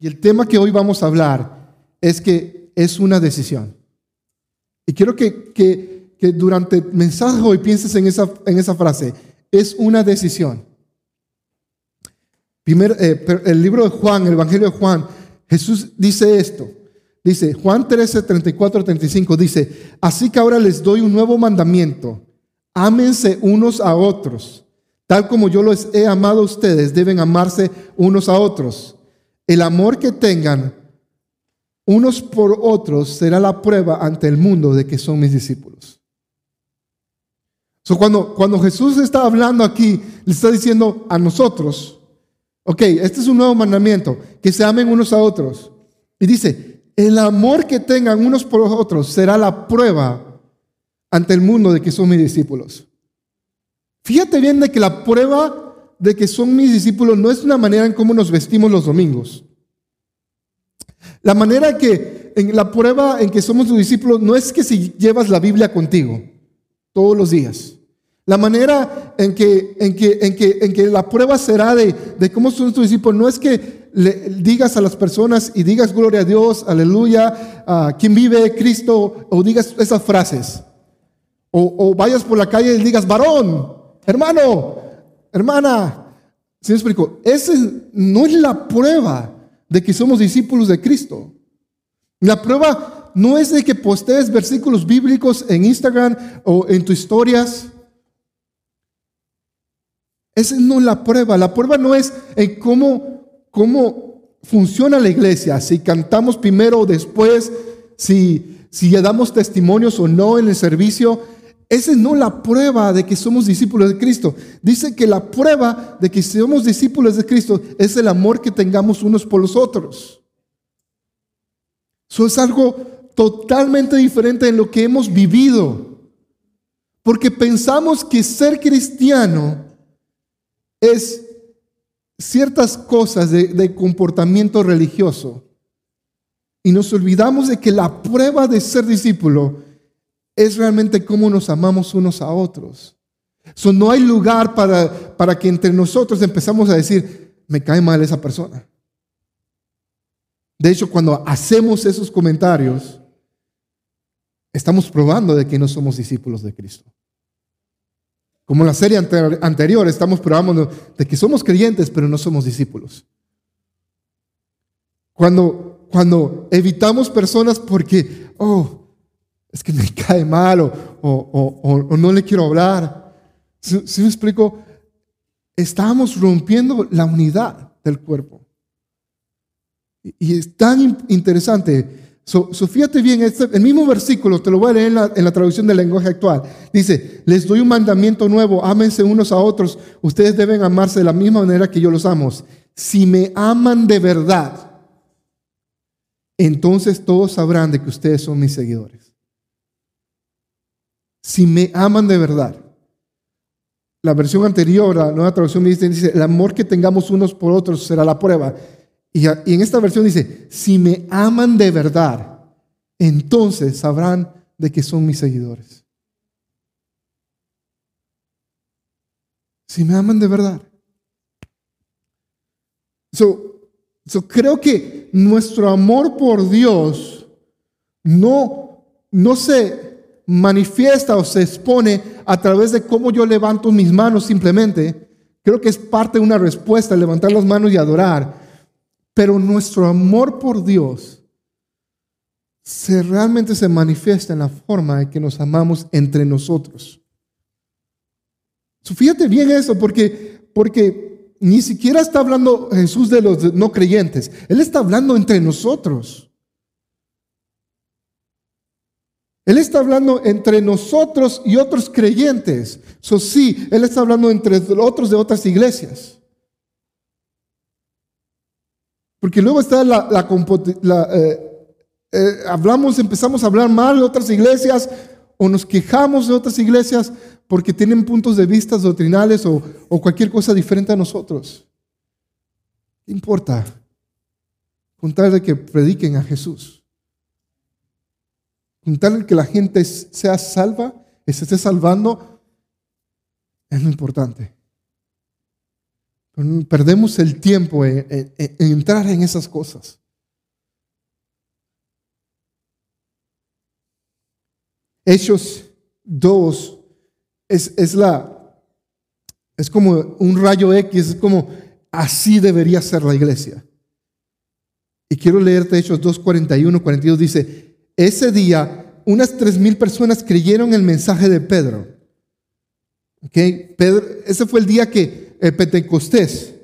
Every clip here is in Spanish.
Y el tema que hoy vamos a hablar es que es una decisión. Y quiero que, que, durante el mensaje hoy pienses en esa, en esa frase. Es una decisión. Primer, eh, el libro de Juan, el Evangelio de Juan, Jesús dice esto. Dice, Juan 13, 34, 35, dice, así que ahora les doy un nuevo mandamiento. Ámense unos a otros. Tal como yo los he amado a ustedes, deben amarse unos a otros. El amor que tengan unos por otros será la prueba ante el mundo de que son mis discípulos. cuando, cuando Jesús está hablando aquí, le está diciendo a nosotros, ok, este es un nuevo mandamiento, que se amen unos a otros. Y dice, el amor que tengan unos por otros será la prueba ante el mundo de que son mis discípulos. Fíjate bien de que la prueba de que son mis discípulos no es una manera en cómo nos vestimos los domingos. La manera que, en la prueba en que somos tus discípulos no es que si llevas la Biblia contigo todos los días. La manera en que, en que, en que, en que la prueba será de, de cómo son tus discípulos no es que le digas a las personas y digas gloria a Dios, aleluya, a quien vive Cristo, o digas esas frases. O, vayas por la calle y digas, varón, hermano, hermana. ¿Se me explico? Esa no es la prueba de que somos discípulos de Cristo. La prueba no es de que postees versículos bíblicos en Instagram o en tus historias. Esa no es la prueba. La prueba no es en cómo, cómo funciona la iglesia, si cantamos primero o después, si, si damos testimonios o no en el servicio. Esa es no la prueba de que somos discípulos de Cristo. Dice que la prueba de que somos discípulos de Cristo es el amor que tengamos unos por los otros. Eso es algo totalmente diferente de lo que hemos vivido. Porque pensamos que ser cristiano es ciertas cosas de, de comportamiento religioso. Y nos olvidamos de que la prueba de ser discípulo es realmente cómo nos amamos unos a otros. So, no hay lugar para, para que entre nosotros empezamos a decir, me cae mal esa persona. De hecho, cuando hacemos esos comentarios, estamos probando de que no somos discípulos de Cristo. Como en la serie anterior, estamos probando de que somos creyentes, pero no somos discípulos. Cuando, cuando evitamos personas porque, oh, es que me cae mal o, no le quiero hablar. Si, me explico? Estamos rompiendo la unidad del cuerpo. Y, es tan interesante. So, bien, este, el mismo versículo, te lo voy a leer en la, en la traducción del lenguaje actual. Dice, les doy un mandamiento nuevo, ámense unos a otros. Ustedes deben amarse de la misma manera que yo los amo. Si me aman de verdad, entonces todos sabrán de que ustedes son mis seguidores si me aman de verdad. La versión anterior, la nueva traducción dice, dice, el amor que tengamos unos por otros será la prueba. Y, en esta versión dice, si me aman de verdad, entonces sabrán de que son mis seguidores. Si me aman de verdad. So creo que nuestro amor por Dios no, no se manifiesta o se expone a través de cómo yo levanto mis manos simplemente. Creo que es parte de una respuesta, levantar las manos y adorar. Pero nuestro amor por Dios se realmente se manifiesta en la forma en que nos amamos entre nosotros. fíjate bien eso, porque, porque ni siquiera está hablando Jesús de los no creyentes. Él está hablando entre nosotros. Él está hablando entre nosotros y otros creyentes. So, sí, Él está hablando entre otros de otras iglesias. Porque luego está la, eh, eh, hablamos, empezamos a hablar mal de otras iglesias o nos quejamos de otras iglesias porque tienen puntos de vista doctrinales o, o cualquier cosa diferente a nosotros. ¿Qué importa? Contar de que prediquen a Jesús. Con tal que la gente sea salva y se esté salvando, es lo importante. Perdemos el tiempo en, entrar en esas cosas. Hechos 2 es, es, la, es como un rayo X, es como así debería ser la iglesia. Y quiero leerte Hechos 2, 41, 42, dice, ese día unas tres mil personas creyeron el mensaje de Pedro. Okay? Pedro ese fue el día que el Pentecostés,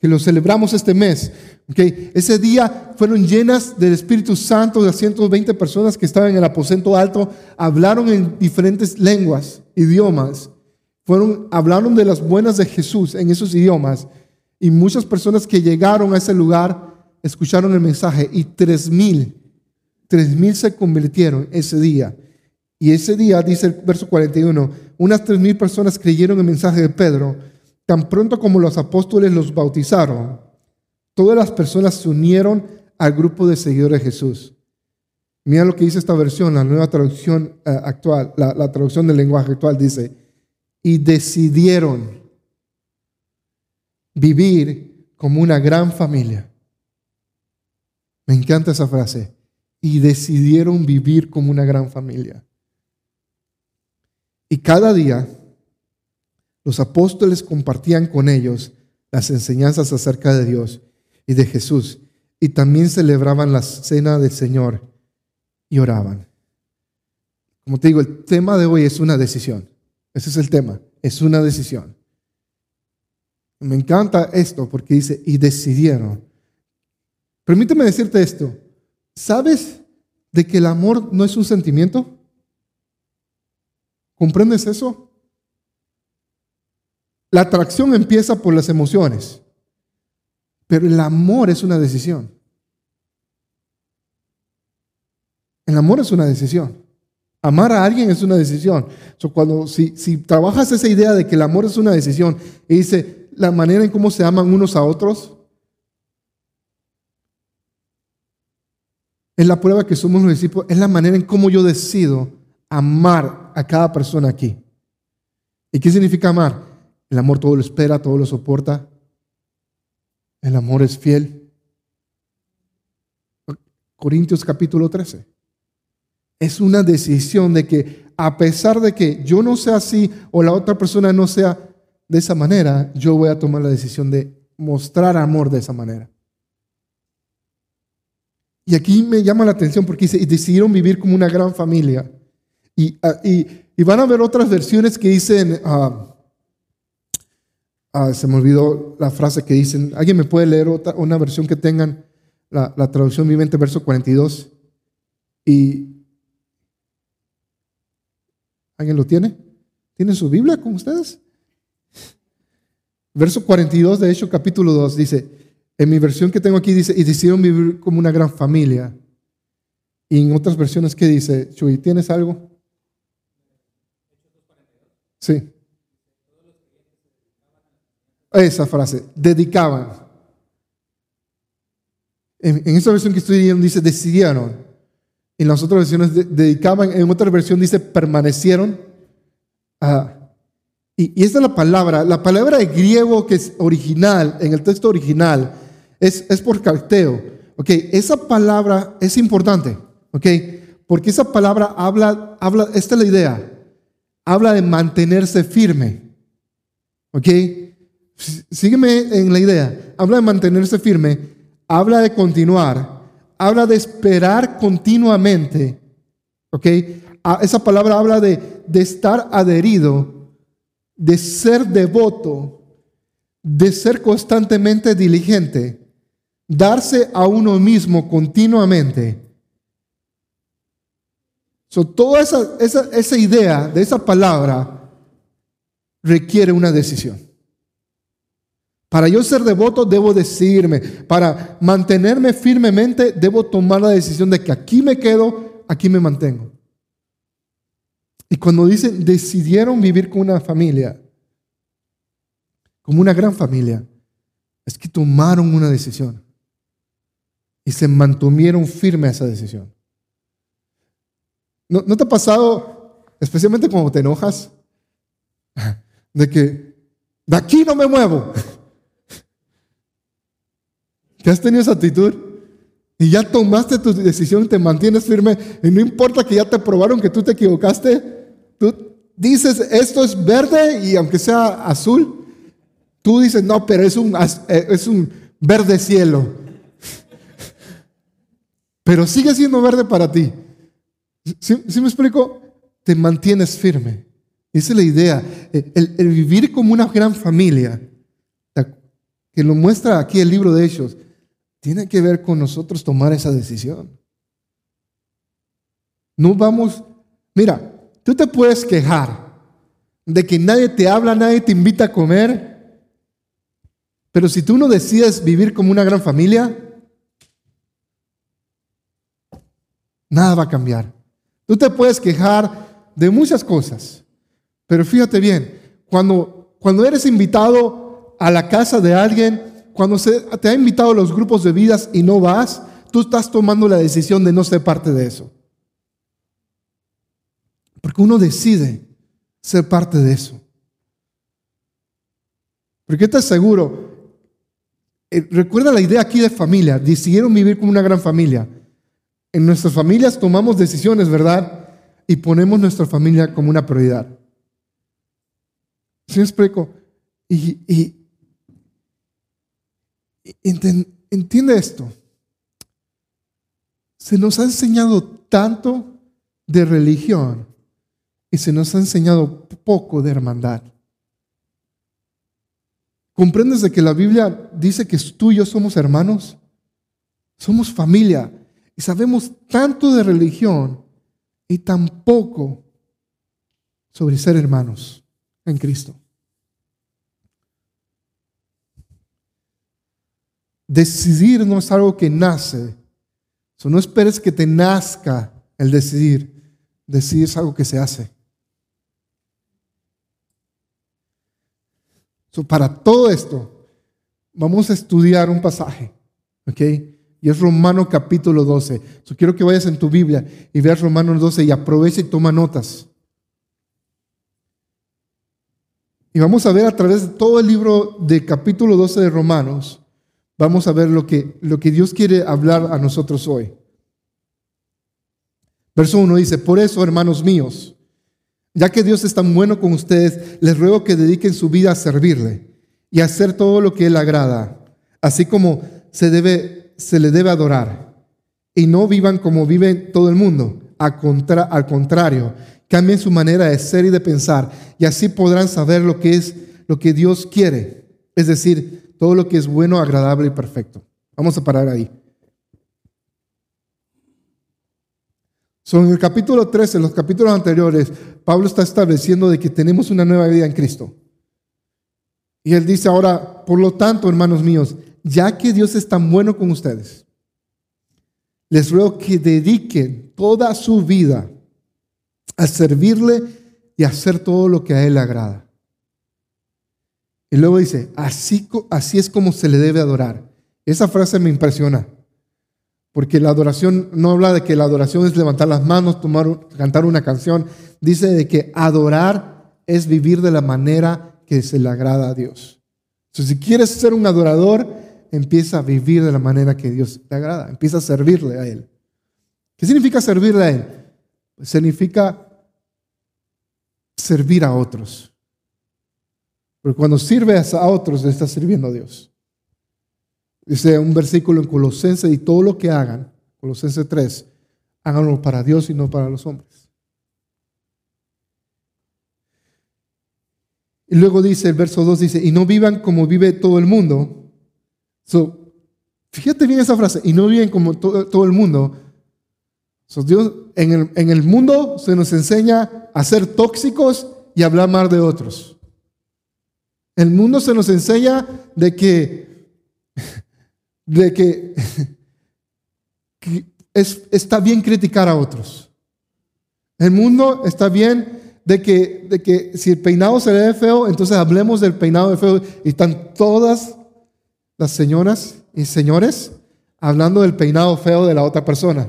que lo celebramos este mes. Okay? Ese día fueron llenas del Espíritu Santo de 120 personas que estaban en el aposento alto, hablaron en diferentes lenguas, idiomas. Fueron, hablaron de las buenas de Jesús en esos idiomas. Y muchas personas que llegaron a ese lugar escucharon el mensaje y tres mil, tres mil se convirtieron ese día. Y ese día, dice el verso 41, unas tres mil personas creyeron el mensaje de Pedro. Tan pronto como los apóstoles los bautizaron, todas las personas se unieron al grupo de seguidores de Jesús. Mira lo que dice esta versión, la nueva traducción eh, actual, la, la traducción del lenguaje actual dice, y decidieron vivir como una gran familia. Me encanta esa frase. Y decidieron vivir como una gran familia. Y cada día los apóstoles compartían con ellos las enseñanzas acerca de Dios y de Jesús. Y también celebraban la cena del Señor y oraban. Como te digo, el tema de hoy es una decisión. Ese es el tema. Es una decisión. Me encanta esto porque dice, y decidieron Permíteme decirte esto. ¿Sabes de que el amor no es un sentimiento? ¿Comprendes eso? La atracción empieza por las emociones, pero el amor es una decisión. El amor es una decisión. Amar a alguien es una decisión. cuando, si, si trabajas esa idea de que el amor es una decisión y dice la manera en cómo se aman unos a otros, Es la prueba que somos los discípulos, es la manera en cómo yo decido amar a cada persona aquí. ¿Y qué significa amar? El amor todo lo espera, todo lo soporta. El amor es fiel. Corintios capítulo 13. Es una decisión de que a pesar de que yo no sea así o la otra persona no sea de esa manera, yo voy a tomar la decisión de mostrar amor de esa manera. Y aquí me llama la atención porque dice, y decidieron vivir como una gran familia. Y, ah, van a ver otras versiones que dicen, ah, ah, se me olvidó la frase que dicen, ¿alguien me puede leer una versión que tengan la, la traducción viviente, verso 42? Y, ¿Alguien lo tiene? ¿Tienen su Biblia con ustedes? Verso 42 de hecho capítulo 2 dice, en mi versión que tengo aquí dice, y decidieron vivir como una gran familia. Y en otras versiones, ¿qué dice? Chuy, ¿tienes algo? Sí. Esa frase, dedicaban. En, esa versión que estoy leyendo dice, decidieron. En las otras versiones dedicaban, en otra versión dice, permanecieron. y, y esta es la palabra, la palabra de griego que es original, en el texto original, es, por carteo. Ok, esa palabra es importante. Ok, porque esa palabra habla, habla, esta es la idea, habla de mantenerse firme. Ok, sígueme en la idea, habla de mantenerse firme, habla de continuar, habla de esperar continuamente. Ok, esa palabra habla de, de estar adherido, de ser devoto, de ser constantemente diligente darse a uno mismo continuamente. So, toda esa, esa, esa idea de esa palabra requiere una decisión. Para yo ser devoto debo decidirme. Para mantenerme firmemente debo tomar la decisión de que aquí me quedo, aquí me mantengo. Y cuando dicen decidieron vivir con una familia, como una gran familia, es que tomaron una decisión y se mantuvieron firmes a esa decisión. ¿No, te ha pasado, especialmente cuando te enojas, de que de aquí no me muevo? que has tenido esa actitud y ya tomaste tu decisión, te mantienes firme y no importa que ya te probaron que tú te equivocaste, tú dices esto es verde y aunque sea azul, tú dices no, pero es un, eh, es un verde cielo. Pero sigue siendo verde para ti. ¿Sí, me explico? Te mantienes firme. Esa es la idea. El, el, vivir como una gran familia, que lo muestra aquí el libro de Hechos, tiene que ver con nosotros tomar esa decisión. No vamos, mira, tú te puedes quejar de que nadie te habla, nadie te invita a comer, pero si tú no decides vivir como una gran familia, nada va a cambiar. Tú te puedes quejar de muchas cosas, pero fíjate bien, cuando, cuando eres invitado a la casa de alguien, cuando se te ha invitado a los grupos de vidas y no vas, tú estás tomando la decisión de no ser parte de eso. Porque uno decide ser parte de eso. Porque te aseguro, eh, recuerda la idea aquí de familia, decidieron vivir como una gran familia. En nuestras familias tomamos decisiones, ¿verdad? Y ponemos nuestra familia como una prioridad. ¿Sí me explico? Y, Entiende esto. Se nos ha enseñado tanto de religión y se nos ha enseñado poco de hermandad. ¿Comprendes de que la Biblia dice que tú y yo somos hermanos? Somos familia y sabemos tanto de religión y tan poco sobre ser hermanos en Cristo. Decidir no es algo que nace. no esperes que te nazca el decidir. Decidir es algo que se hace. para todo esto, vamos a estudiar un pasaje. ¿Ok? Y es Romano capítulo 12. quiero que vayas en tu Biblia y veas Romanos 12 y aprovecha y toma notas. Y vamos a ver a través de todo el libro de capítulo 12 de Romanos vamos a ver lo que, lo que Dios quiere hablar a nosotros hoy. Verso 1 dice, por eso, hermanos míos, ya que Dios es tan bueno con ustedes, les ruego que dediquen su vida a servirle y a hacer todo lo que Él agrada, así como se, debe, se le debe adorar. Y no vivan como vive todo el mundo, al contrario, cambien su manera de ser y de pensar, y así podrán saber lo que es lo que Dios quiere, es decir, todo lo que es bueno, agradable y perfecto. Vamos a parar ahí. en el capítulo 13, en los capítulos anteriores, Pablo está estableciendo de que tenemos una nueva vida en Cristo. Y él dice ahora, por lo tanto, hermanos míos, ya que Dios es tan bueno con ustedes, les ruego que dediquen toda su vida a servirle y hacer todo lo que a Él le agrada. Y luego dice, así, así es como se le debe adorar. Esa frase me impresiona, porque la adoración no habla de que la adoración es levantar las manos, tomar, cantar una canción. Dice de que adorar es vivir de la manera que se le agrada a Dios. Entonces, si quieres ser un adorador, empieza a vivir de la manera que Dios te agrada, empieza a servirle a Él. ¿Qué significa servirle a Él? Pues significa servir a otros. Porque cuando sirves a otros, le estás sirviendo a Dios. Dice un versículo en Colosenses, y todo lo que hagan, Colosenses 3, háganlo para Dios y no para los hombres. Y luego dice, el verso 2 dice, y no vivan como vive todo el mundo. Fíjate bien esa frase, y no viven como todo, el mundo. Dios, en, el, en el mundo se nos enseña a ser tóxicos y hablar mal de otros. El mundo se nos enseña de que, de que, está bien criticar a otros. El mundo está bien de que, de que si el peinado se ve feo, entonces hablemos del peinado de feo. Y están todas las señoras y señores hablando del peinado feo de la otra persona.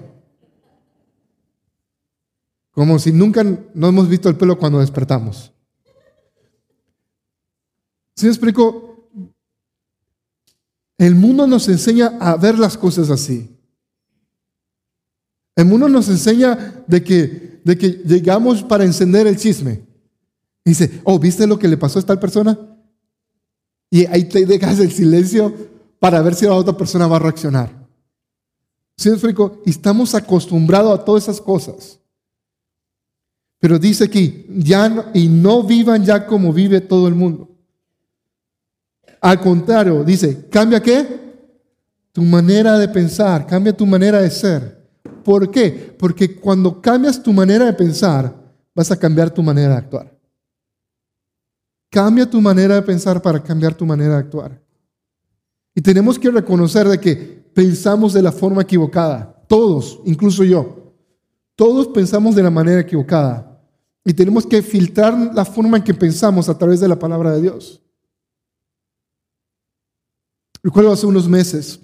Como si nunca no hemos visto el pelo cuando despertamos. ¿Sí me explico? El mundo nos enseña a ver las cosas así. El mundo nos enseña de que, de que llegamos para encender el chisme. dice, oh, ¿viste lo que le pasó a tal persona? Y ahí te dejas el silencio para ver si la otra persona va a reaccionar. ¿Sí Y estamos acostumbrados a todas esas cosas. Pero dice aquí, ya y no vivan ya como vive todo el mundo. Al contrario, dice, ¿cambia qué? Tu manera de pensar, cambia tu manera de ser. ¿Por qué? Porque cuando cambias tu manera de pensar, vas a cambiar tu manera de actuar. Cambia tu manera de pensar para cambiar tu manera de actuar. Y tenemos que reconocer de que pensamos de la forma equivocada. Todos, incluso yo. Todos pensamos de la manera equivocada. Y tenemos que filtrar la forma en que pensamos a través de la palabra de Dios. Recuerdo hace unos meses,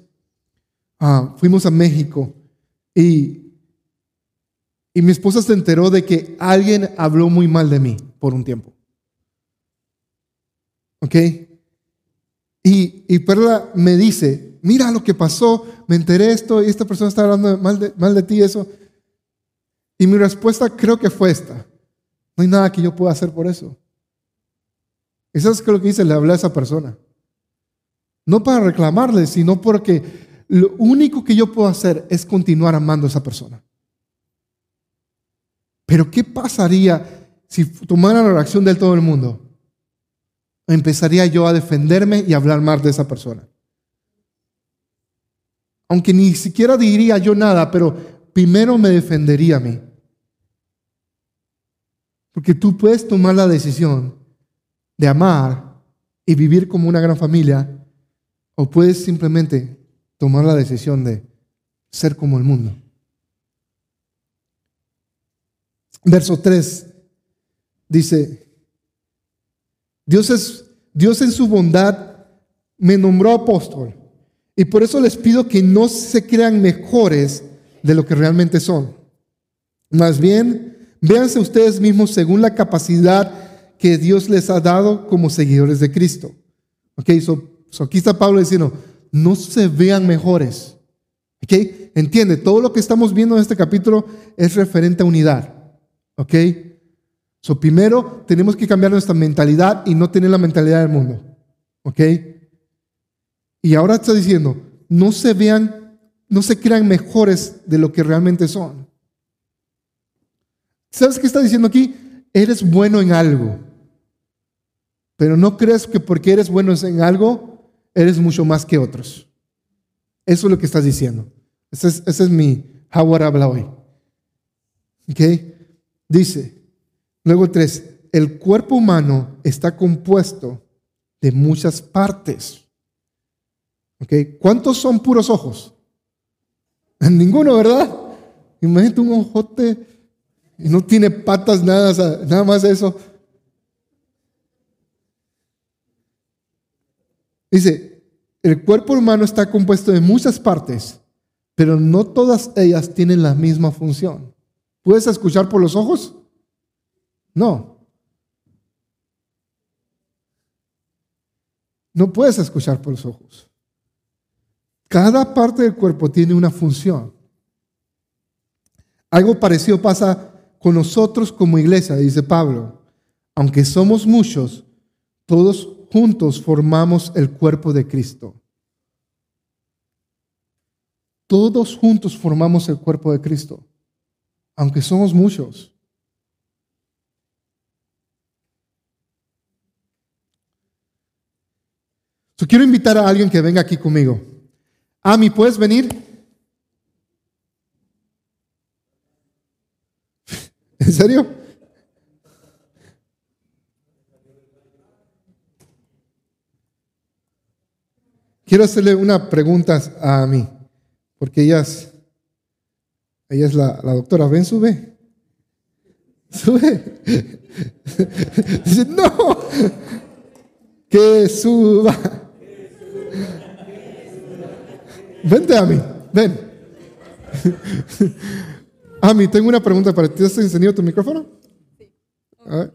ah, fuimos a México y, y mi esposa se enteró de que alguien habló muy mal de mí por un tiempo. ¿Ok? Y, y Perla me dice, mira lo que pasó, me enteré esto y esta persona está hablando mal de, mal de ti, eso. Y mi respuesta creo que fue esta. No hay nada que yo pueda hacer por eso. ¿Y sabes qué lo que dice? Le hablé a esa persona. No para reclamarle, sino porque lo único que yo puedo hacer es continuar amando a esa persona. Pero ¿qué pasaría si tomara la reacción de todo el mundo? Empezaría yo a defenderme y hablar mal de esa persona. Aunque ni siquiera diría yo nada, pero primero me defendería a mí. Porque tú puedes tomar la decisión de amar y vivir como una gran familia, o puedes simplemente tomar la decisión de ser como el mundo. Verso 3 dice, Dios, es, Dios en su bondad me nombró apóstol. Y por eso les pido que no se crean mejores de lo que realmente son. Más bien, Véanse ustedes mismos según la capacidad que Dios les ha dado como seguidores de Cristo. Ok, so, aquí está Pablo diciendo, no se vean mejores. Ok, entiende, todo lo que estamos viendo en este capítulo es referente a unidad. Ok, so primero tenemos que cambiar nuestra mentalidad y no tener la mentalidad del mundo. Ok, y ahora está diciendo, no se vean, no se crean mejores de lo que realmente son. ¿Sabes qué está diciendo aquí? Eres bueno en algo. Pero no crees que porque eres bueno en algo, eres mucho más que otros. Eso es lo que estás diciendo. Ese es, mi Howard habla hoy. ¿Ok? Dice, luego tres, el cuerpo humano está compuesto de muchas partes. ¿Cuántos son puros ojos? Ninguno, ¿verdad? Imagínate un ojote y no tiene patas, nada, nada más eso. Dice, el cuerpo humano está compuesto de muchas partes, pero no todas ellas tienen la misma función. ¿Puedes escuchar por los ojos? No. No puedes escuchar por los ojos. Cada parte del cuerpo tiene una función. Algo parecido pasa con nosotros como iglesia, dice Pablo. Aunque somos muchos, todos juntos formamos el cuerpo de Cristo. Todos juntos formamos el cuerpo de Cristo, aunque somos muchos. Quiero invitar a alguien que venga aquí conmigo. Ami, ¿puedes venir? ¿En serio? Quiero hacerle una pregunta a mí, porque ella es, ella es la, doctora. Ven, sube. Sube. Dice, no. Que suba. Vente a mí, ven. Ami, tengo una pregunta para ti. ¿Has encendido tu micrófono? Sí. A ver,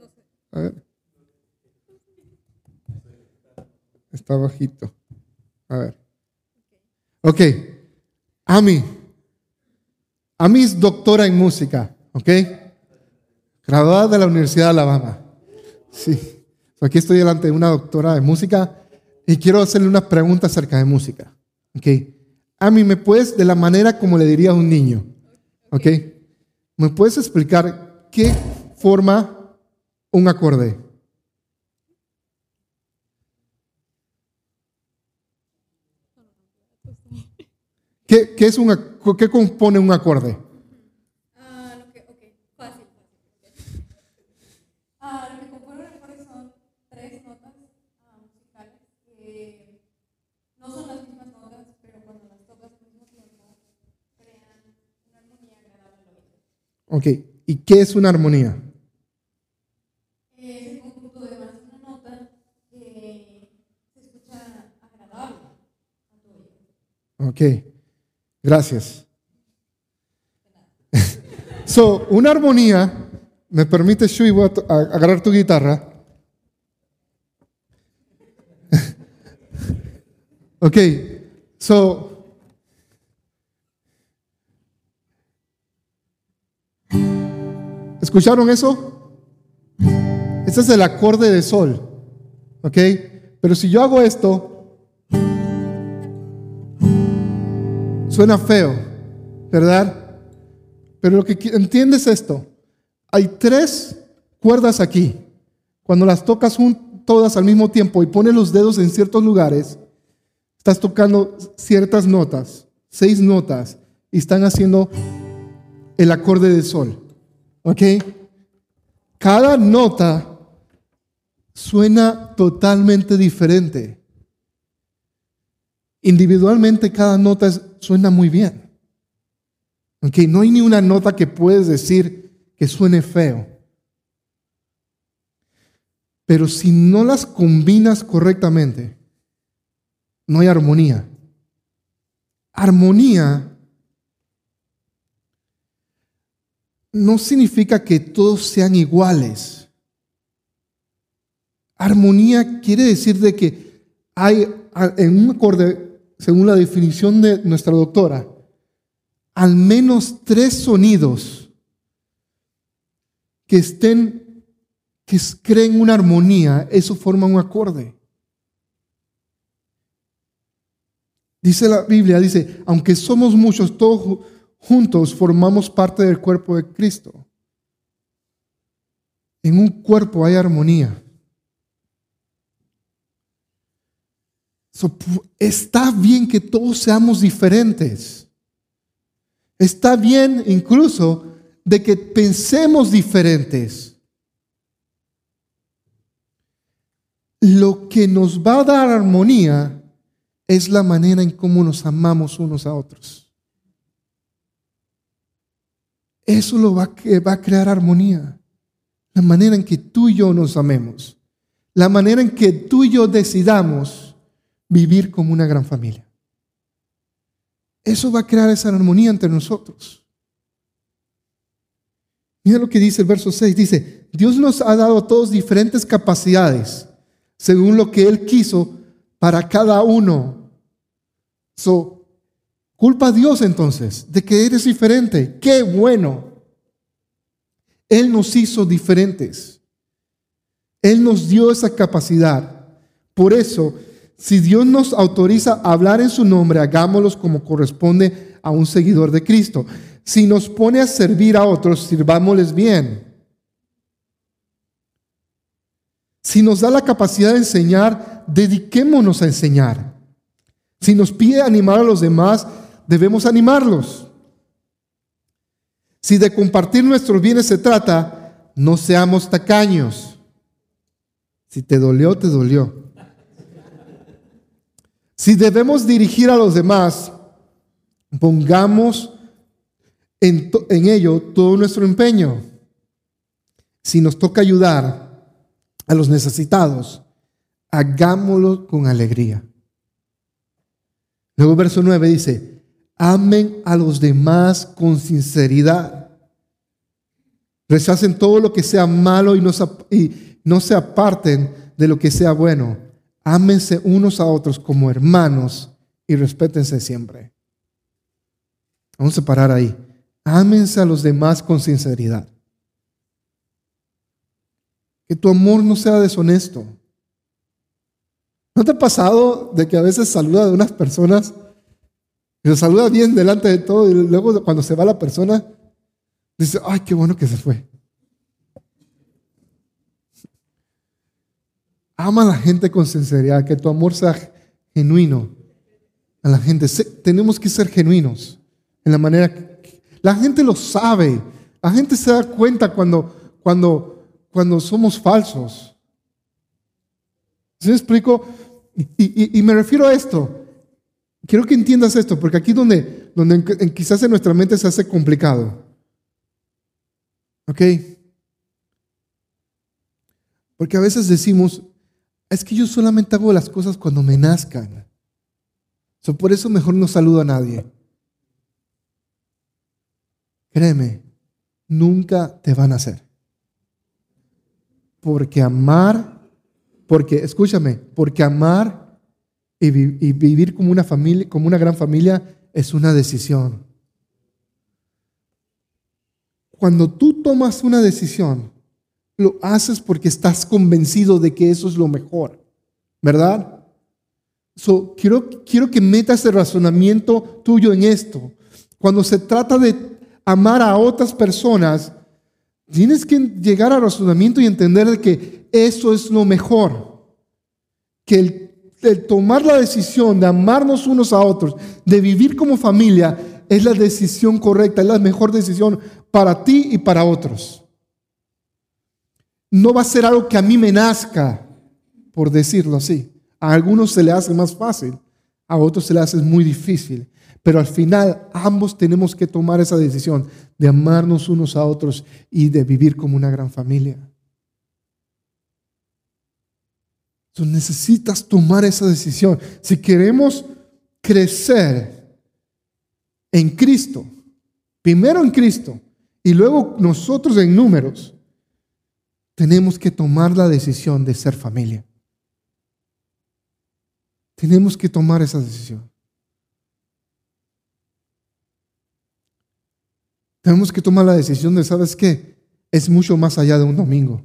a ver. Está bajito. A ver. Ok. Ami. Ami es doctora en música. Ok. Graduada de la Universidad de Alabama. Sí. Aquí estoy delante de una doctora de música y quiero hacerle una pregunta acerca de música. Ok. Ami, ¿me puedes, de la manera como le diría a un niño? Ok. ¿Me puedes explicar qué forma un acorde? ¿Qué, qué es una, ¿Qué compone un acorde? Ah, lo que, ok, fácil, fácil. Ah, lo que compone un acorde son tres notas ah, musicales que no son las mismas notas, pero cuando las tocas al mismo tiempo crean una armonía agradable al oído. Ok, ¿y qué es una armonía? Es el conjunto de más de una nota que se escucha agradable a tu oído. Ok, gracias. So, una armonía, me permite, Shui, voy a- agarrar tu guitarra. ok, so. ¿Escucharon eso? Este es el acorde de sol. ¿Ok? Pero si yo hago esto, suena feo, ¿verdad? Pero lo que entiendes es esto. Hay tres cuerdas aquí. Cuando las tocas todas al mismo tiempo y pones los dedos en ciertos lugares, estás tocando ciertas notas, seis notas, y están haciendo el acorde de sol. ¿Ok? Cada nota suena totalmente diferente. Individualmente cada nota suena muy bien. ¿Ok? No hay ni una nota que puedes decir que suene feo. Pero si no las combinas correctamente, no hay armonía. Armonía no significa que todos sean iguales. Armonía quiere decir de que hay en un acorde, según la definición de nuestra doctora, al menos tres sonidos que estén, que creen una armonía, eso forma un acorde. Dice la Biblia, dice, aunque somos muchos, todos juntos formamos parte del cuerpo de Cristo. En un cuerpo hay armonía. Está bien que todos seamos diferentes. Está bien incluso de que pensemos diferentes. Lo que nos va a dar armonía es la manera en cómo nos amamos unos a otros. Eso lo va a, crear armonía. La manera en que tú y yo nos amemos. La manera en que tú y yo decidamos vivir como una gran familia. Eso va a crear esa armonía entre nosotros. Mira lo que dice el verso 6. Dice, Dios nos ha dado a todos diferentes capacidades según lo que Él quiso para cada uno. So, culpa a Dios entonces de que eres diferente. Qué bueno. Él nos hizo diferentes. Él nos dio esa capacidad. Por eso, si Dios nos autoriza a hablar en su nombre, hagámoslo como corresponde a un seguidor de Cristo. Si nos pone a servir a otros, sirvámosles bien. Si nos da la capacidad de enseñar, dediquémonos a enseñar. Si nos pide animar a los demás, debemos animarlos. Si de compartir nuestros bienes se trata, no seamos tacaños. Si te dolió, te dolió. Si debemos dirigir a los demás, pongamos en, en ello todo nuestro empeño. Si nos toca ayudar a los necesitados, hagámoslo con alegría. Luego verso 9 dice, amen a los demás con sinceridad. Rechacen todo lo que sea malo y no se, y no se aparten de lo que sea bueno. Ámense unos a otros como hermanos y respétense siempre. Vamos a parar ahí. Ámense a los demás con sinceridad. Que tu amor no sea deshonesto. ¿No te ha pasado de que a veces saluda a unas personas y lo saluda bien delante de todo y luego cuando se va la persona dice, ay, qué bueno que se fue? Ama a la gente con sinceridad, que tu amor sea genuino a la gente. tenemos que ser genuinos en la manera que la gente lo sabe. La gente se da cuenta cuando, cuando, cuando somos falsos. ¿Sí me explico? Y, me refiero a esto. Quiero que entiendas esto, porque aquí donde, donde quizás en nuestra mente se hace complicado. ¿Ok? Porque a veces decimos, es que yo solamente hago las cosas cuando me nazcan. por eso mejor no saludo a nadie. Créeme, nunca te van a hacer. Porque amar, porque, escúchame, porque amar y, vivir como una familia, como una gran familia, es una decisión. Cuando tú tomas una decisión, lo haces porque estás convencido de que eso es lo mejor, ¿verdad? So, quiero, quiero que metas el razonamiento tuyo en esto. Cuando se trata de amar a otras personas, tienes que llegar al razonamiento y entender que eso es lo mejor. Que el, el tomar la decisión de amarnos unos a otros, de vivir como familia, es la decisión correcta, es la mejor decisión para ti y para otros no va a ser algo que a mí me nazca, por decirlo así. A algunos se le hace más fácil, a otros se le hace muy difícil. Pero al final ambos tenemos que tomar esa decisión de amarnos unos a otros y de vivir como una gran familia. Tú necesitas tomar esa decisión. Si queremos crecer en Cristo, primero en Cristo y luego nosotros en números, tenemos que tomar la decisión de ser familia. Tenemos que tomar esa decisión. Tenemos que tomar la decisión de, ¿sabes qué? Es mucho más allá de un domingo.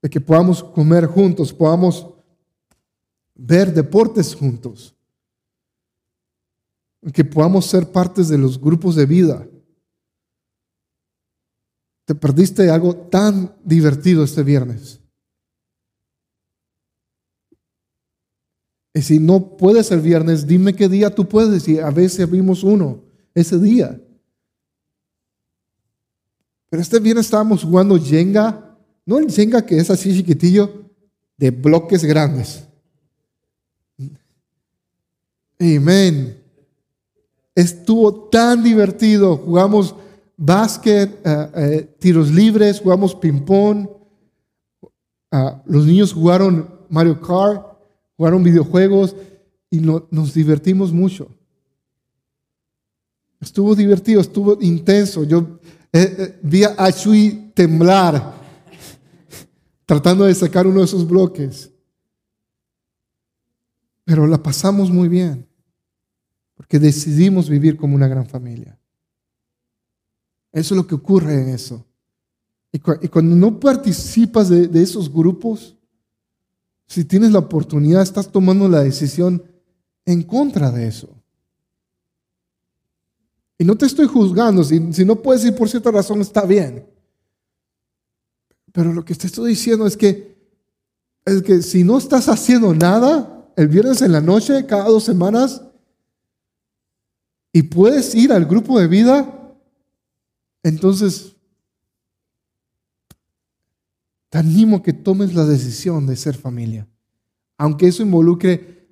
De que podamos comer juntos, podamos ver deportes juntos. Que podamos ser partes de los grupos de vida te perdiste algo tan divertido este viernes. Y si no puedes el viernes, dime qué día tú puedes y a veces vimos uno ese día. Pero este viernes estábamos jugando Jenga, no el que es así chiquitillo, de bloques grandes. Amén. Estuvo tan divertido, jugamos básquet, eh, eh, tiros libres, jugamos ping-pong. Ah, los niños jugaron Mario Kart, jugaron videojuegos y nos divertimos mucho. Estuvo divertido, estuvo intenso. Yo eh, vi a Shui temblar tratando de sacar uno de esos bloques. Pero la pasamos muy bien porque decidimos vivir como una gran familia. Eso es lo que ocurre en eso. Y, cuando no participas de, esos grupos, si tienes la oportunidad, estás tomando la decisión en contra de eso. Y no te estoy juzgando, si, si, no puedes ir por cierta razón, está bien. Pero lo que te estoy diciendo es que, es que si no estás haciendo nada el viernes en la noche, cada dos semanas, y puedes ir al grupo de vida, entonces, te animo que tomes la decisión de ser familia. Aunque eso involucre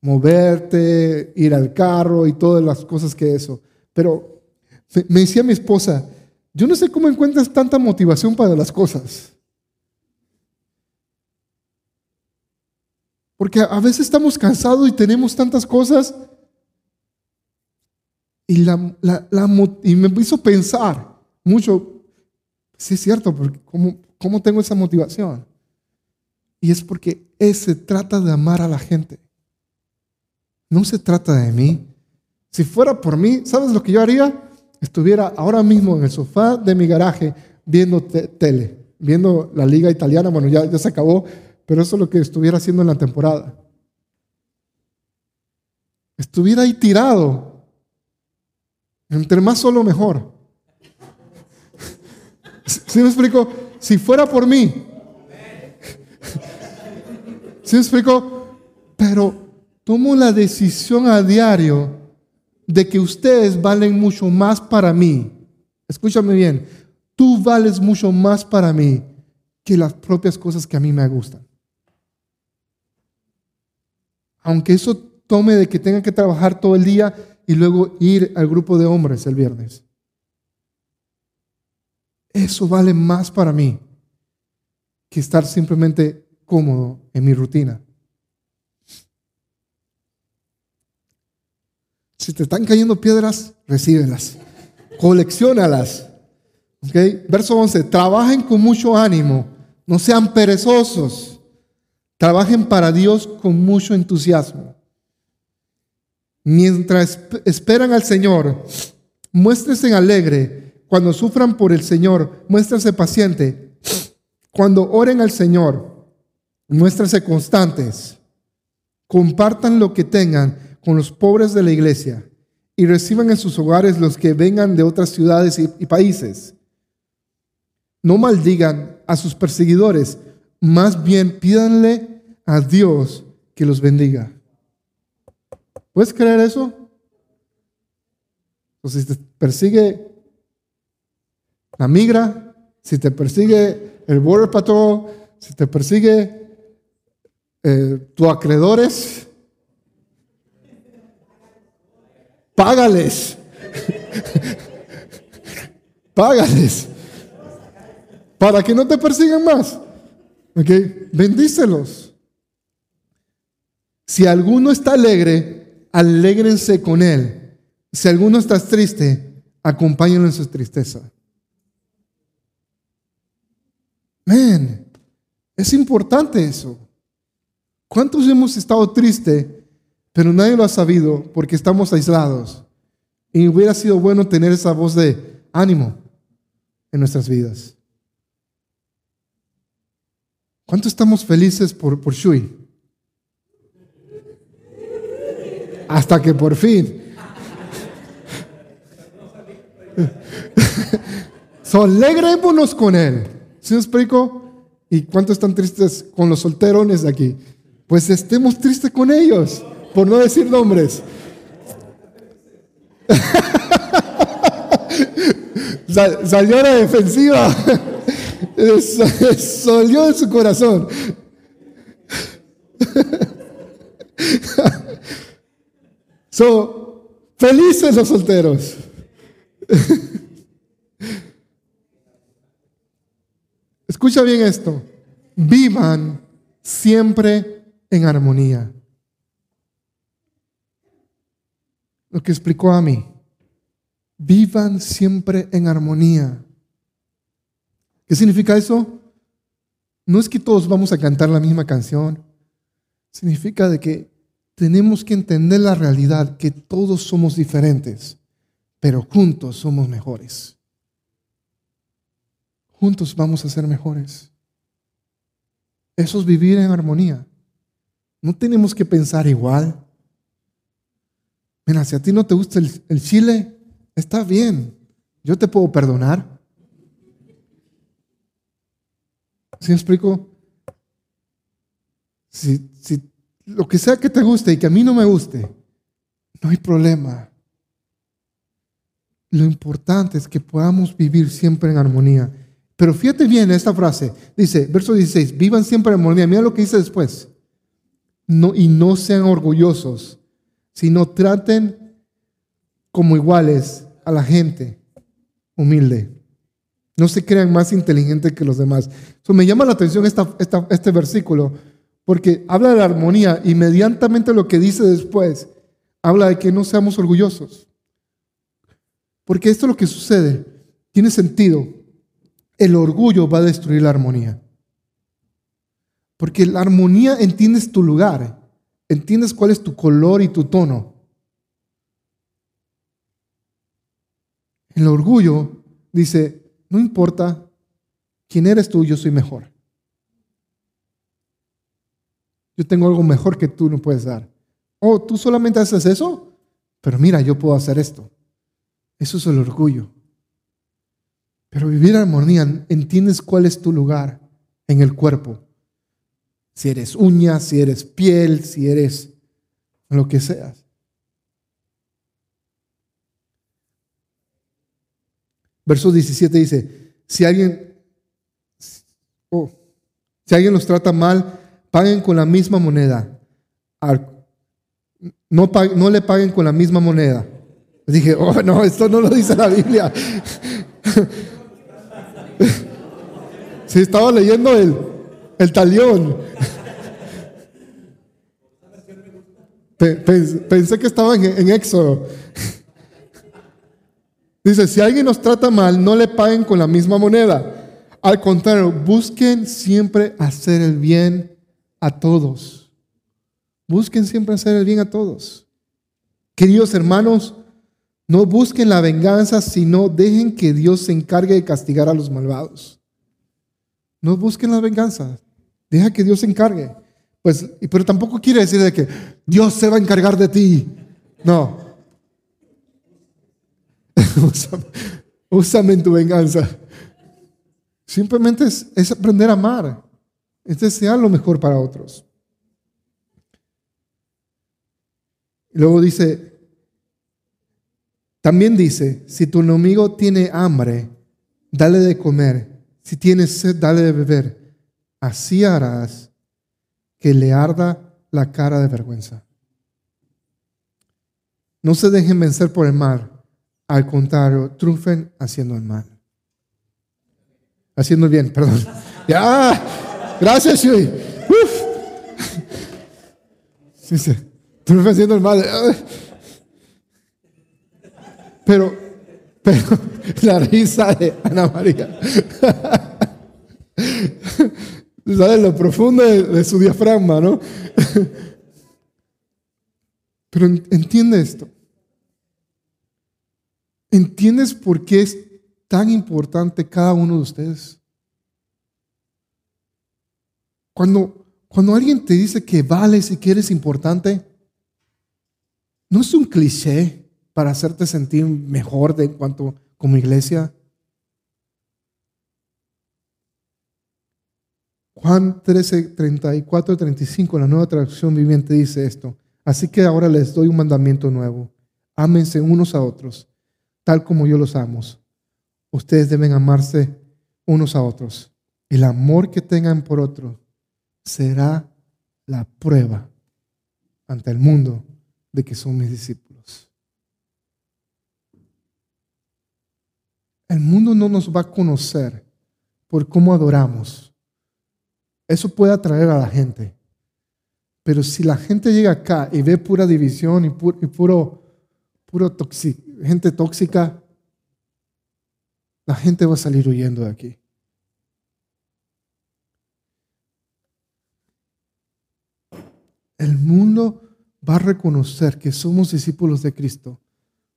moverte, ir al carro y todas las cosas que eso. Pero me decía mi esposa, yo no sé cómo encuentras tanta motivación para las cosas. Porque a veces estamos cansados y tenemos tantas cosas y, la, y me hizo pensar mucho, sí es cierto, porque ¿cómo, ¿cómo tengo esa motivación? Y es porque se trata de amar a la gente. No se trata de mí. Si fuera por mí, ¿sabes lo que yo haría? Estuviera ahora mismo en el sofá de mi garaje viendo tele, viendo la liga italiana. Bueno, ya, ya se acabó, pero eso es lo que estuviera haciendo en la temporada. Estuviera ahí tirado. Entre más solo mejor. ¿Sí me explico? Si fuera por mí. ¿Sí me explico? Pero tomo la decisión a diario de que ustedes valen mucho más para mí. Escúchame bien. Tú vales mucho más para mí que las propias cosas que a mí me gustan. Aunque eso tome de que tenga que trabajar todo el día y luego ir al grupo de hombres el viernes. Eso vale más para mí que estar simplemente cómodo en mi rutina. Si te están cayendo piedras, recíbelas. Colecciónalas. ¿Okay? Verso 11. Trabajen con mucho ánimo. No sean perezosos. Trabajen para Dios con mucho entusiasmo. Mientras esperan al Señor, muéstrense alegre. Cuando sufran por el Señor, muéstrense paciente. Cuando oren al Señor, muéstrense constantes. Compartan lo que tengan con los pobres de la iglesia y reciban en sus hogares los que vengan de otras ciudades y, países. No maldigan a sus perseguidores, más bien pídanle a Dios que los bendiga. ¿Puedes creer eso? Si te persigue la migra, si te persigue el Border Patrol, si te persigue eh, tus acreedores, págales. págales. Para que no te persigan más. ¿Ok? Bendícelos. Si alguno está alegre, alégrense con él. Si alguno está triste, acompáñenlo en su tristeza. Men, es importante eso. ¿Cuántos hemos estado tristes, pero nadie lo ha sabido porque estamos aislados? Y hubiera sido bueno tener esa voz de ánimo en nuestras vidas. ¿Cuánto estamos felices por, por Shui? hasta que por fin. so, con Él. ¿Sí me explico? ¿Y cuántos están tristes con los solterones de aquí? Pues estemos tristes con ellos, por no decir nombres. salió a la defensiva. Salió de su corazón. So, felices los solteros. Escucha bien esto. Vivan siempre en armonía. Lo que explicó a mí. Vivan siempre en armonía. ¿Qué significa eso? No es que todos vamos a cantar la misma canción. Significa de que tenemos que entender la realidad que todos somos diferentes, pero juntos somos mejores. Juntos vamos a ser mejores. Eso es vivir en armonía. No tenemos que pensar igual. Mira, si a ti no te gusta el, chile, está bien. Yo te puedo perdonar. ¿Sí me explico? Si, si lo que sea que te guste y que a mí no me guste, no hay problema. Lo importante es que podamos vivir siempre en armonía. Pero fíjate bien esta frase. Dice, verso 16, vivan siempre en armonía. Mira lo que dice después. No, y no sean orgullosos, sino traten como iguales a la gente humilde. No se crean más inteligentes que los demás. Eso me llama la atención este versículo porque habla de la armonía, inmediatamente lo que dice después, habla de que no seamos orgullosos. Porque esto es lo que sucede, tiene sentido. El orgullo va a destruir la armonía. Porque la armonía entiendes tu lugar, entiendes cuál es tu color y tu tono. El orgullo dice, no importa quién eres tú, yo soy mejor. Yo tengo algo mejor que tú no puedes dar. Oh, tú solamente haces eso, pero mira, yo puedo hacer esto. Eso es el orgullo. Pero vivir en armonía, entiendes cuál es tu lugar en el cuerpo. Si eres uña, si eres piel, si eres lo que seas. Verso 17 dice, si alguien, oh, si alguien los trata mal, paguen con la misma moneda. No, no le paguen con la misma moneda. Dije, oh no, esto no lo dice la Biblia. Si estaba leyendo el, el talión. Pensé que estaba en, Éxodo. Dice, si alguien nos trata mal, no le paguen con la misma moneda. Al contrario, busquen siempre hacer el bien a todos. Busquen siempre hacer el bien a todos. Queridos hermanos, no busquen la venganza, sino dejen que Dios se encargue de castigar a los malvados. No busquen la venganza. Deja que Dios se encargue. Pues, pero tampoco quiere decir de que Dios se va a encargar de ti. No. úsame, en tu venganza. Simplemente es, es aprender a amar. Es desear lo mejor para otros. Luego dice, también dice, si tu enemigo tiene hambre, dale de comer. Si tienes sed, dale de beber. Así harás que le arda la cara de vergüenza. No se dejen vencer por el mal. Al contrario, triunfen haciendo el mal. Haciendo el bien, perdón. Ya, gracias, Shui. Uf. Sí, Triunfen haciendo el mal. Pero pero la risa de Ana María. ¿Sabes lo profundo de, su diafragma, no? Pero entiende esto. ¿Entiendes por qué es tan importante cada uno de ustedes? Cuando, cuando alguien te dice que vales y que eres importante, no es un cliché para hacerte sentir mejor de cuanto como iglesia. Juan 13, 34, 35, la nueva traducción viviente dice esto. Así que ahora les doy un mandamiento nuevo. Ámense unos a otros, tal como yo los amo. Ustedes deben amarse unos a otros. El amor que tengan por otro será la prueba ante el mundo de que son mis discípulos. El mundo no nos va a conocer por cómo adoramos. Eso puede atraer a la gente. Pero si la gente llega acá y ve pura división y, puro, puro gente tóxica, la gente va a salir huyendo de aquí. El mundo va a reconocer que somos discípulos de Cristo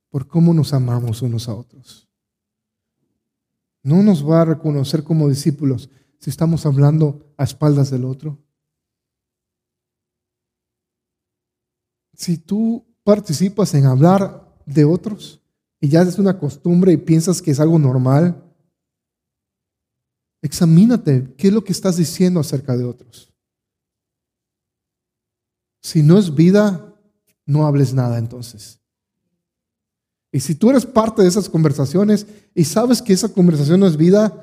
por cómo nos amamos unos a otros. No nos va a reconocer como discípulos si estamos hablando a espaldas del otro. Si tú participas en hablar de otros y ya es una costumbre y piensas que es algo normal, examínate qué es lo que estás diciendo acerca de otros. Si no es vida, no hables nada entonces. Y si tú eres parte de esas conversaciones y sabes que esa conversación no es vida,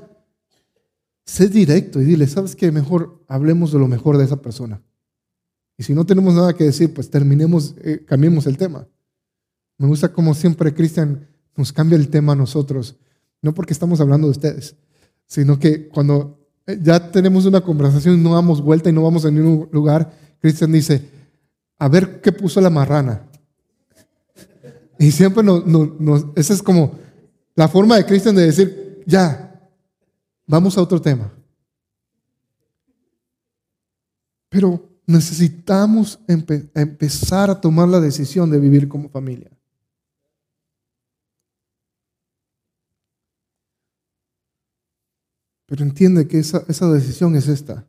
sé directo y dile, ¿sabes qué? Mejor hablemos de lo mejor de esa persona. Y si no tenemos nada que decir, pues terminemos, eh, cambiemos el tema. Me gusta como siempre Cristian nos cambia el tema a nosotros, no porque estamos hablando de ustedes, sino que cuando eh, ya tenemos una conversación y no damos vuelta y no vamos a ningún lugar, Cristian dice, a ver qué puso la marrana. Y siempre nos, esa es como la forma de Cristian de decir, ya, vamos a otro tema. Pero necesitamos empe- empezar a tomar la decisión de vivir como familia. Pero entiende que esa, esa decisión es esta.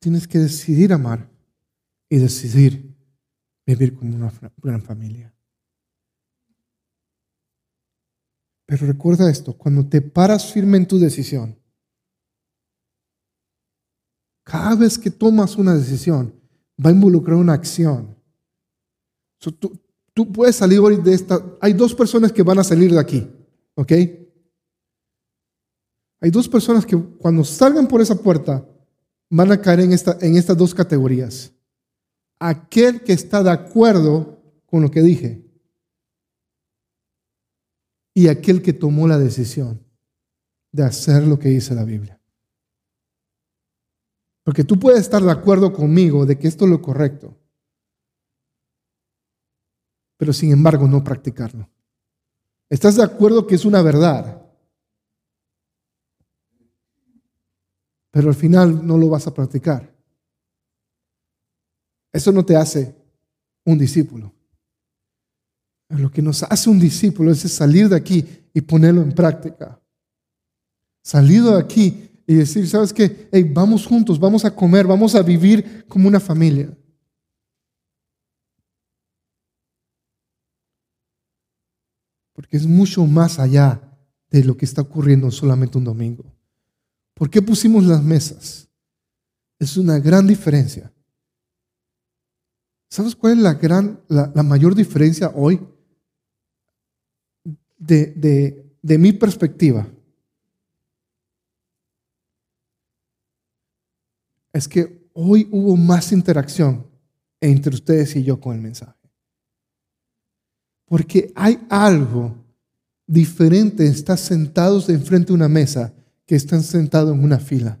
Tienes que decidir amar y decidir vivir como una gran familia. Pero recuerda esto, cuando te paras firme en tu decisión, cada vez que tomas una decisión, va a involucrar una acción. Tú puedes salir hoy de esta. Hay dos personas que van a salir de aquí, ¿ok? Hay dos personas que cuando salgan por esa puerta van a caer en, esta, en estas dos categorías. Aquel que está de acuerdo con lo que dije y aquel que tomó la decisión de hacer lo que dice la Biblia. Porque tú puedes estar de acuerdo conmigo de que esto es lo correcto, pero sin embargo no practicarlo. ¿Estás de acuerdo que es una verdad? Pero al final no lo vas a practicar. Eso no te hace un discípulo. Lo que nos hace un discípulo es salir de aquí y ponerlo en práctica. Salir de aquí y decir, ¿sabes qué? Hey, vamos juntos, vamos a comer, vamos a vivir como una familia. Porque es mucho más allá de lo que está ocurriendo solamente un domingo. ¿Por qué pusimos las mesas? Es una gran diferencia. ¿Sabes cuál es la, gran, la, la mayor diferencia hoy? De, de, de mi perspectiva. Es que hoy hubo más interacción entre ustedes y yo con el mensaje. Porque hay algo diferente en estar sentados enfrente de una mesa que están sentados en una fila.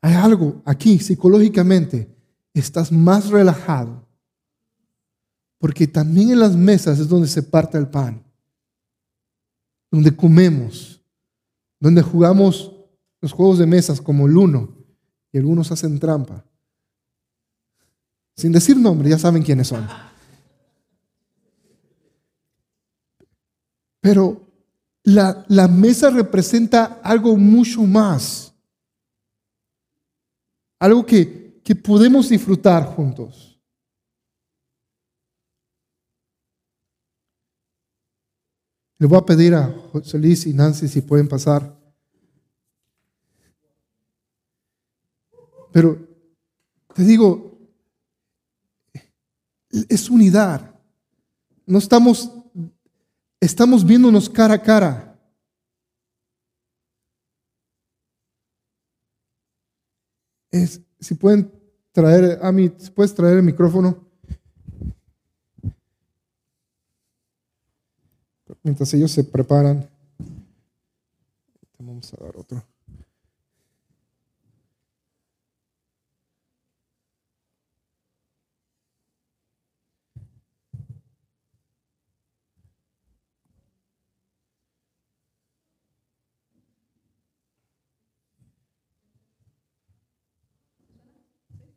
Hay algo aquí psicológicamente, estás más relajado. Porque también en las mesas es donde se parte el pan, donde comemos, donde jugamos los juegos de mesas como el uno y algunos hacen trampa. Sin decir nombre, ya saben quiénes son. Pero la, la mesa representa algo mucho más. Algo que, que podemos disfrutar juntos. Le voy a pedir a José Luis y Nancy si pueden pasar. Pero te digo, es unidad. No estamos, estamos viéndonos cara a cara. Es, si pueden traer, a mí, puedes traer el micrófono. Mientras ellos se preparan, vamos a dar otro.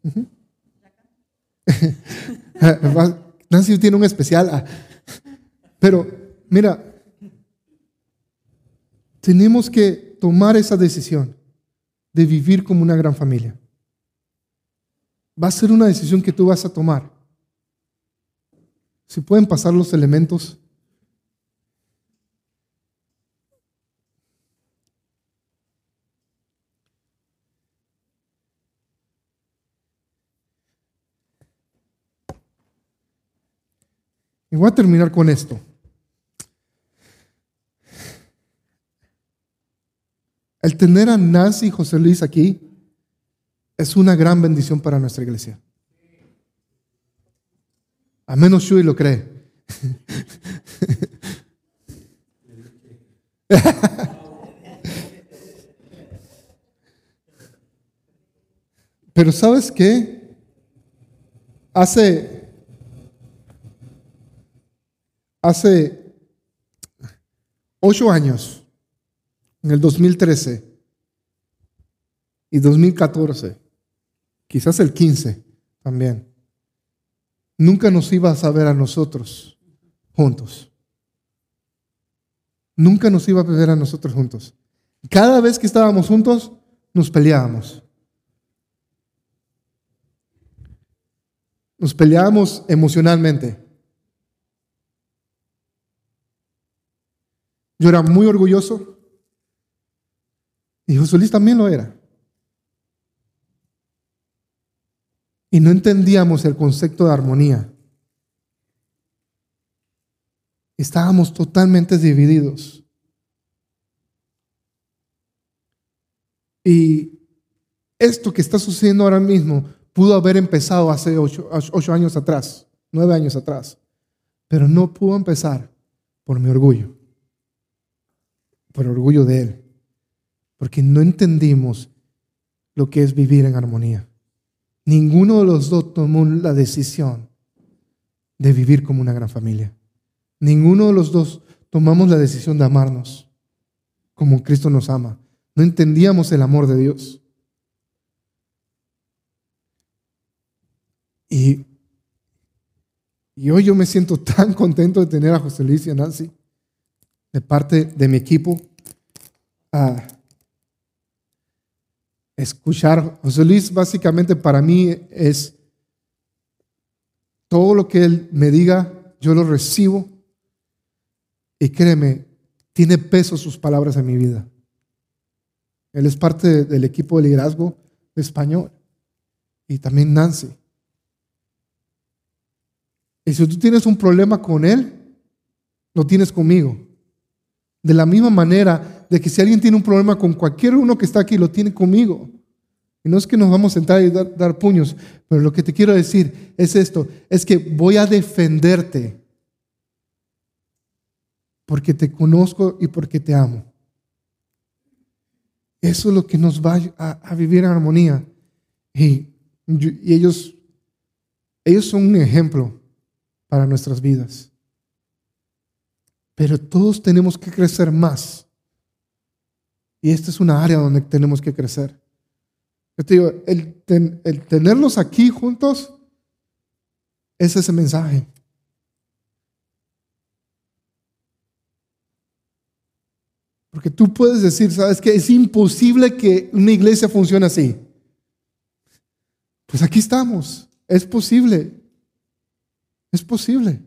Nancy tiene un especial. ah. Pero mira, tenemos que tomar esa decisión de vivir como una gran familia. Va a ser una decisión que tú vas a tomar. Si pueden pasar los elementos. Y voy a terminar con esto. El tener a Nancy y José Luis aquí es una gran bendición para nuestra iglesia. A menos Shui lo cree. Pero ¿sabes qué? Hace hace ocho años, en el 2013, y 2014, quizás el 15 también, nunca nos iba a saber a nosotros juntos. Nunca nos iba a ver a nosotros juntos. Cada vez que estábamos juntos, nos peleábamos. Nos peleábamos emocionalmente. Yo era muy orgulloso y José Luis también lo era. Y no entendíamos el concepto de armonía. Estábamos totalmente divididos. Y esto que está sucediendo ahora mismo pudo haber empezado hace ocho, años atrás, nueve años atrás, pero no pudo empezar por mi orgullo, por el orgullo de él, porque no entendimos lo que es vivir en armonía. Ninguno de los dos tomó la decisión de vivir como una gran familia. Ninguno de los dos tomamos la decisión de amarnos como Cristo nos ama. No entendíamos el amor de Dios. Y, hoy yo me siento tan contento de tener a José Luis y a Nancy de parte de mi equipo a escuchar. José Luis básicamente para mí es todo lo que él me diga, yo lo recibo y créeme, tiene peso sus palabras en mi vida. Él es parte del equipo de liderazgo de español. Y también Nancy. Y si tú tienes un problema con él, lo tienes conmigo. De la misma manera de que si alguien tiene un problema con cualquier uno que está aquí, lo tiene conmigo. Y no es que nos vamos a sentar y dar, dar puños, pero lo que te quiero decir es esto, es que voy a defenderte porque te conozco y porque te amo. Eso es lo que nos va a, vivir en armonía. Y, y, ellos, ellos son un ejemplo para nuestras vidas. Pero todos tenemos que crecer más. Y esta es una área donde tenemos que crecer. Yo te digo, el, tenerlos aquí juntos es ese mensaje. Porque tú puedes decir, ¿sabes qué? Es imposible que una iglesia funcione así. Pues aquí estamos. Es posible. Es posible.